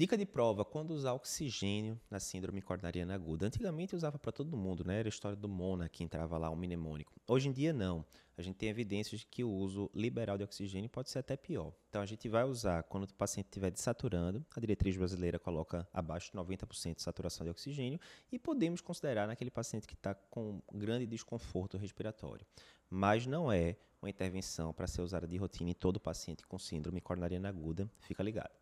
Dica de prova: quando usar oxigênio na síndrome coronariana aguda. Antigamente usava para todo mundo, né? Era a história do Mona que entrava lá, um mnemônico. Hoje em dia, não. A gente tem evidências de que o uso liberal de oxigênio pode ser até pior. Então, a gente vai usar quando o paciente estiver desaturando. A diretriz brasileira coloca abaixo de 90% de saturação de oxigênio. E podemos considerar naquele paciente que está com grande desconforto respiratório. Mas não é uma intervenção para ser usada de rotina em todo paciente com síndrome coronariana aguda. Fica ligado.